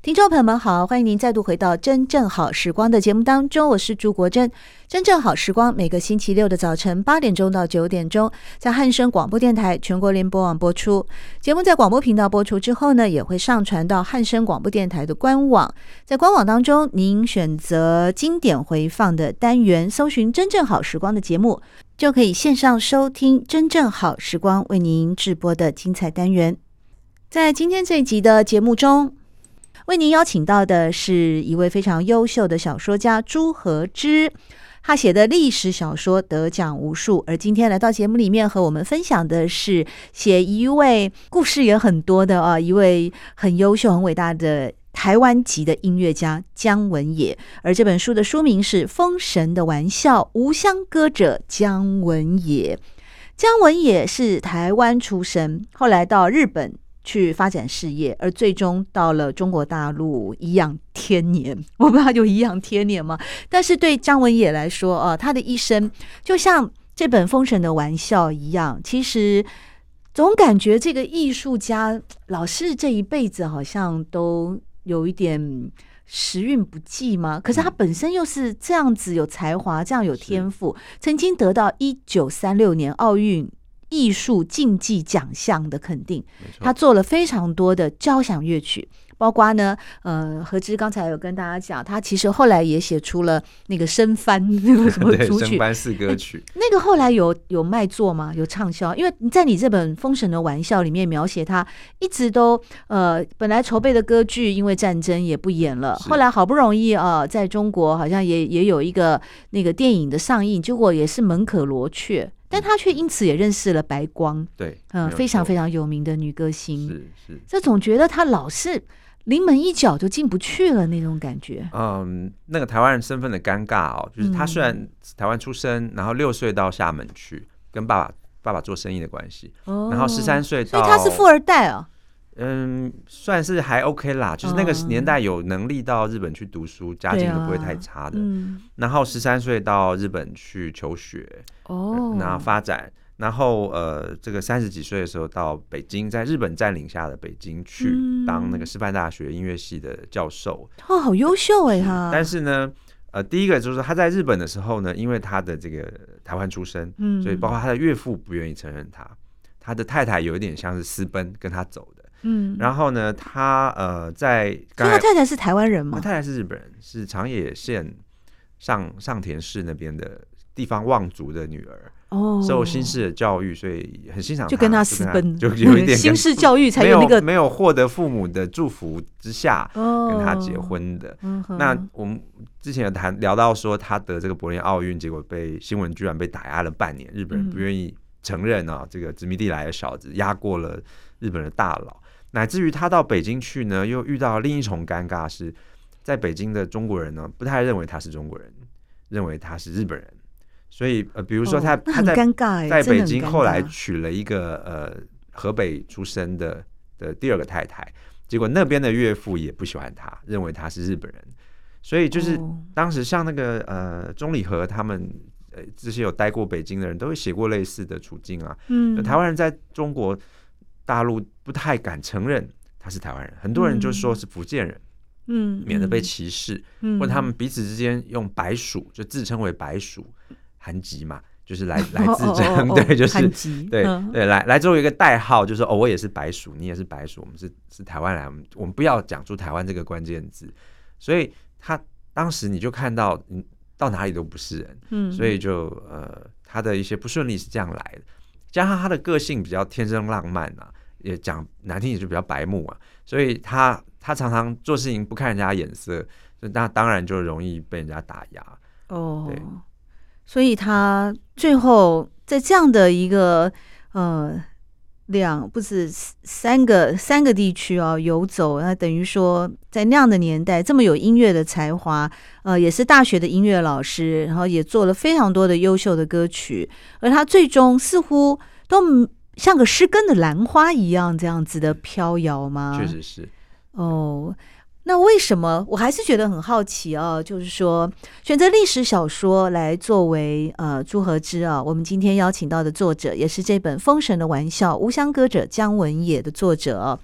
听众朋友们好，欢迎您再度回到《真正好时光》的节目当中，我是朱国珍。《真正好时光》每个星期六的早晨八点钟到九点钟，在汉声广播电台全国联播网播出。节目在广播频道播出之后呢，也会上传到汉声广播电台的官网。在官网当中，您选择经典回放的单元，搜寻《真正好时光》的节目，就可以线上收听《真正好时光》为您直播的精彩单元。在今天这一集的节目中，为您邀请到的是一位非常优秀的小说家朱和之，他写的历史小说得奖无数。而今天来到节目里面和我们分享的是写一位故事也很多的啊，一位很优秀、很伟大的台湾籍的音乐家姜文也。而这本书的书名是《封神的玩笑：无相歌者姜文也》。姜文也是台湾出生，后来到日本。去发展事业，而最终到了中国大陆颐养天年。我不知道有颐养天年吗？但是对张文也来说，啊，他的一生就像这本《封神的玩笑》一样。其实总感觉这个艺术家老是这一辈子好像都有一点时运不济吗。可是他本身又是这样子有才华，这样有天赋，曾经得到一九三六年奥运。艺术竞技奖项的肯定，他做了非常多的交响乐曲，包括呢，呃，何之刚才有跟大家讲，他其实后来也写出了那个升帆 那个什么 组曲，升帆四歌曲，那个后来有有卖座吗？有畅销？因为你在你这本《封神的玩笑》里面描写他一直都呃，本来筹备的歌剧因为战争也不演了，后来好不容易啊、呃，在中国好像也也有一个那个电影的上映，结果也是门可罗雀。但他却因此也认识了白光，对，嗯，非常非常有名的女歌星，是是。这总觉得他老是临门一脚就进不去了那种感觉。嗯，那个台湾人身份的尴尬哦，就是他虽然台湾出生，嗯、然后六岁到厦门去跟爸爸爸爸做生意的关系，哦、然后十三岁，所以他是富二代啊。嗯，算是还 OK 啦，就是那个年代有能力到日本去读书，家境都不会太差的。嗯、然后十三岁到日本去求学，哦，然后发展，然后呃，这个三十几岁的时候到北京，在日本占领下的北京去当那个师范大学音乐系的教授。哦，好优秀哎他！但是呢，呃，第一个就是他在日本的时候呢，因为他的这个台湾出身，嗯，所以包括他的岳父不愿意承认他，他的太太有一点像是私奔跟他走的。嗯，然后呢，他呃，在刚他太太是台湾人吗？他太太是日本人，是长野县上上田市那边的地方望族的女儿哦，受新式的教育，所以很欣赏他，就跟他私奔，就有一点新式教育才有那个没有获得父母的祝福之下跟他结婚的。哦、那我们之前有谈聊到说，他得这个柏林奥运，结果被新闻居然被打压了半年，日本人不愿意承认啊，这个殖民地来的小子压过了日本的大佬。乃至于他到北京去呢，又遇到另一重尴尬，是在北京的中国人呢，不太认为他是中国人，认为他是日本人。所以呃，比如说他、哦、他在在北京后来娶了一个呃河北出生的的第二个太太，结果那边的岳父也不喜欢他，认为他是日本人。所以就是当时像那个呃钟理和他们呃这些有待过北京的人都会写过类似的处境啊。嗯，台湾人在中国。大陆不太敢承认他是台湾人，很多人就说是福建人，嗯，免得被歧视。嗯，或者他们彼此之间用白鼠，就自称为白鼠，韩籍嘛，就是来来自争，对，就是对对，来来作为一个代号，就是哦，我也是白鼠，你也是白鼠，我们是是台湾人，我们我们不要讲出台湾这个关键字。所以他当时你就看到，嗯到哪里都不是人，嗯，所以就呃，他的一些不顺利是这样来的，加上他的个性比较天真浪漫啊。也讲难听，也就比较白目啊，所以他他常常做事情不看人家眼色，就那当然就容易被人家打压哦。对，所以他最后在这样的一个呃两不是三个三个地区哦游走，那等于说在那样的年代，这么有音乐的才华，呃，也是大学的音乐老师，然后也做了非常多的优秀的歌曲，而他最终似乎都。像个失根的兰花一样，这样子的飘摇吗？确实是。哦，那为什么我还是觉得很好奇啊？就是说，选择历史小说来作为呃朱和之啊，我们今天邀请到的作者，也是这本《封神的玩笑：无相歌者姜文也》的作者。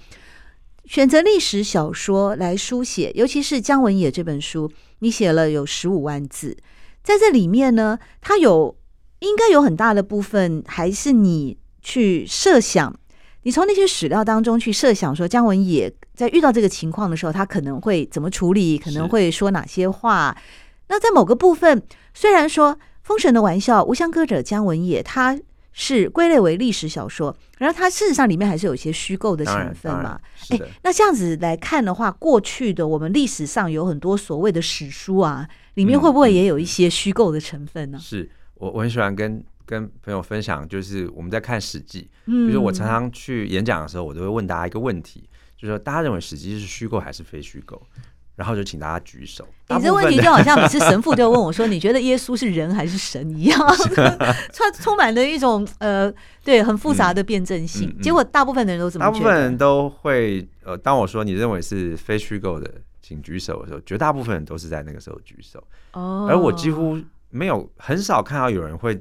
选择历史小说来书写，尤其是姜文也这本书，你写了有十五万字，在这里面呢，它有应该有很大的部分还是你去设想，你从那些史料当中去设想，说姜文也在遇到这个情况的时候，他可能会怎么处理，可能会说哪些话。那在某个部分，虽然说《封神的玩笑》《无相歌者》姜文也他。是归类为历史小说，然后它事实上里面还是有一些虚构的成分嘛？哎，那这样子来看的话，过去的我们历史上有很多所谓的史书啊，里面会不会也有一些虚构的成分呢？嗯、是我我很喜欢跟跟朋友分享，就是我们在看《史记》，嗯，比如说我常常去演讲的时候，我都会问大家一个问题，就是说大家认为《史记》是虚构还是非虚构？然后就请大家举手。你这问题就好像每次 神父，就问我说：“你觉得耶稣是人还是神一样？”它充满了一种呃，对，很复杂的辩证性。嗯嗯嗯、结果大部分的人都怎么？大部分人都会呃，当我说你认为是非虚构的，请举手的时候，绝大部分人都是在那个时候举手。哦。而我几乎没有很少看到有人会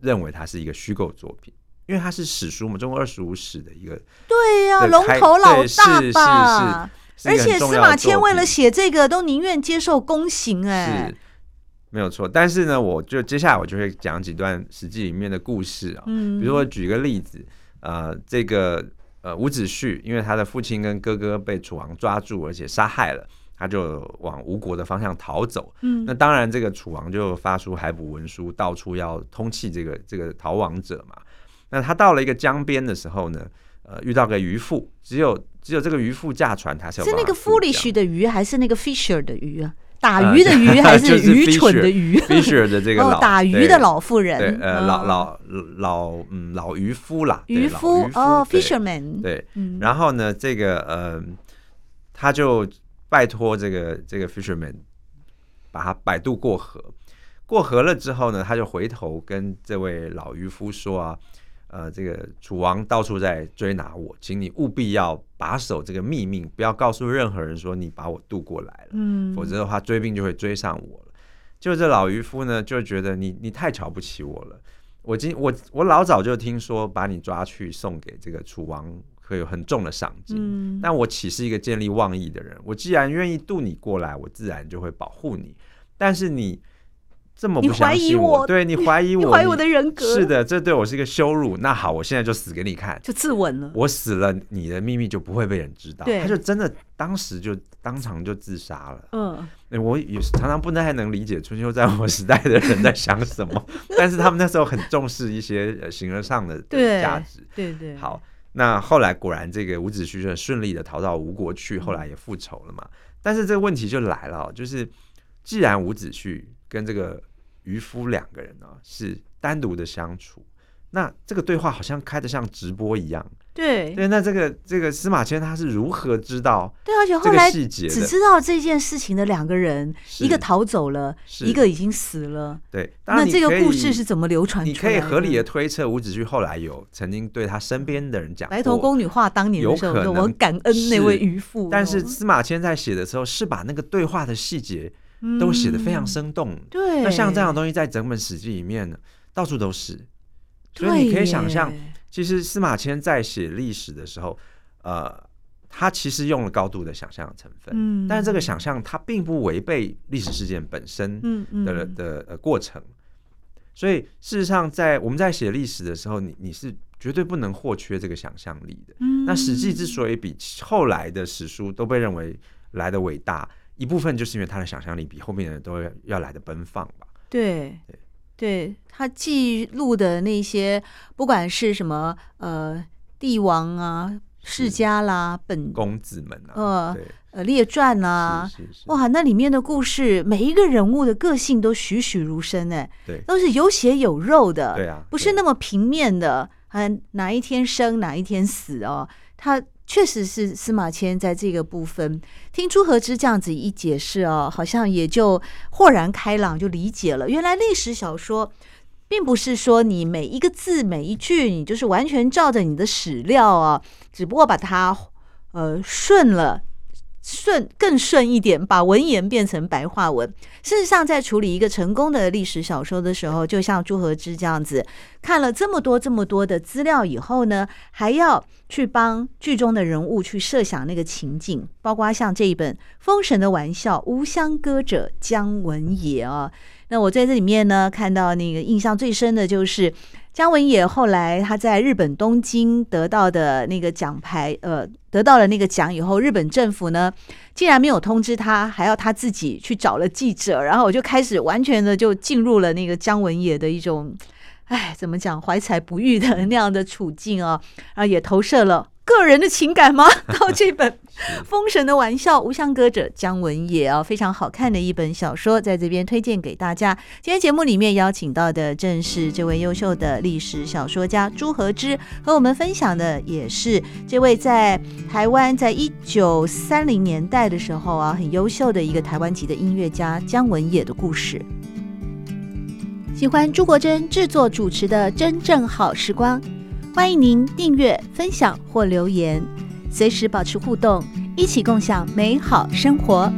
认为它是一个虚构作品，因为它是史书嘛，中国二十五史的一个。对呀、啊，龙头老大吧。是是是。而且司马迁为了写这个，都宁愿接受宫刑，哎，是没有错。但是呢，我就接下来我就会讲几段史记里面的故事啊，嗯，比如说举个例子，呃，这个呃伍子胥，因为他的父亲跟哥哥被楚王抓住，而且杀害了，他就往吴国的方向逃走。嗯，那当然，这个楚王就发出海捕文书，到处要通缉这个这个逃亡者嘛。那他到了一个江边的时候呢，呃，遇到个渔夫，只有。只有这个渔夫驾船，他是是那个 foolish 的鱼，还是那个 fisher 的鱼啊？打鱼的鱼 还是愚蠢的鱼？fisher 的这个老打鱼的老妇人，对，呃，老老老嗯老渔夫啦，渔夫哦，fisherman 对。然后呢，这个呃，他就拜托这个这个 fisherman 把他摆渡过河。过河了之后呢，他就回头跟这位老渔夫说啊。呃，这个楚王到处在追拿我，请你务必要把守这个秘密，不要告诉任何人说你把我渡过来了，嗯，否则的话追兵就会追上我了。就这老渔夫呢，就觉得你你太瞧不起我了。我今我我老早就听说把你抓去送给这个楚王会有很重的赏金，嗯，但我岂是一个见利忘义的人？我既然愿意渡你过来，我自然就会保护你。但是你。这么不相信我，对你怀疑我，怀疑我的人格，是的，这对我是一个羞辱。那好，我现在就死给你看，就自刎了。我死了，你的秘密就不会被人知道。他就真的当时就当场就自杀了。嗯，我也常常不太能理解春秋战国时代的人在想什么，但是他们那时候很重视一些形而上的价值。对对。好，那后来果然这个伍子胥就顺利的逃到吴国去，后来也复仇了嘛。但是这个问题就来了，就是既然伍子胥跟这个渔夫两个人呢、啊、是单独的相处，那这个对话好像开的像直播一样。对对，那这个这个司马迁他是如何知道？对，而且后来只知道这件事情的两个人，一个逃走了，一个已经死了。对，那这个故事是怎么流传？你可以合理的推测，伍子胥后来有曾经对他身边的人讲，白头宫女话当年的时候，我很感恩那位渔夫。但是司马迁在写的时候，是把那个对话的细节。都写的非常生动，嗯，对。那像这样的东西，在整本史记里面呢，到处都是。所以你可以想象，其实司马迁在写历史的时候，呃，他其实用了高度的想象成分，嗯。但是这个想象，它并不违背历史事件本身的，嗯，的的呃过程。所以事实上，在我们在写历史的时候，你你是绝对不能或缺这个想象力的。嗯。那史记之所以比后来的史书都被认为来的伟大。一部分就是因为他的想象力比后面的人都要要来的奔放吧？对对，对，他记录的那些，不管是什么呃帝王啊、世家啦、本公子们啊，呃呃列传啊，哇，那里面的故事，每一个人物的个性都栩栩如生哎，对，都是有血有肉的，对啊，不是那么平面的，啊，哪一天生哪一天死哦，他。确实是司马迁在这个部分，听朱和之这样子一解释哦，好像也就豁然开朗，就理解了。原来历史小说并不是说你每一个字每一句，你就是完全照着你的史料啊，只不过把它呃顺了顺更顺一点，把文言变成白话文。事实上，在处理一个成功的历史小说的时候，就像朱和之这样子，看了这么多这么多的资料以后呢，还要去帮剧中的人物去设想那个情景，包括像这一本《封神的玩笑》，无相歌者姜文也啊。那我在这里面呢，看到那个印象最深的就是。姜文也后来他在日本东京得到的那个奖牌，呃，得到了那个奖以后，日本政府呢竟然没有通知他，还要他自己去找了记者，然后我就开始完全的就进入了那个姜文也的一种，哎，怎么讲，怀才不遇的那样的处境啊，然后也投射了。个人的情感吗？到这本《封神的玩笑》，无相歌者姜文也啊，非常好看的一本小说，在这边推荐给大家。今天节目里面邀请到的正是这位优秀的历史小说家朱和之，和我们分享的也是这位在台湾在一九三零年代的时候啊，很优秀的一个台湾籍的音乐家姜文也的故事。喜欢朱国珍制作主持的《真正好时光》。欢迎您订阅、分享或留言，随时保持互动，一起共享美好生活。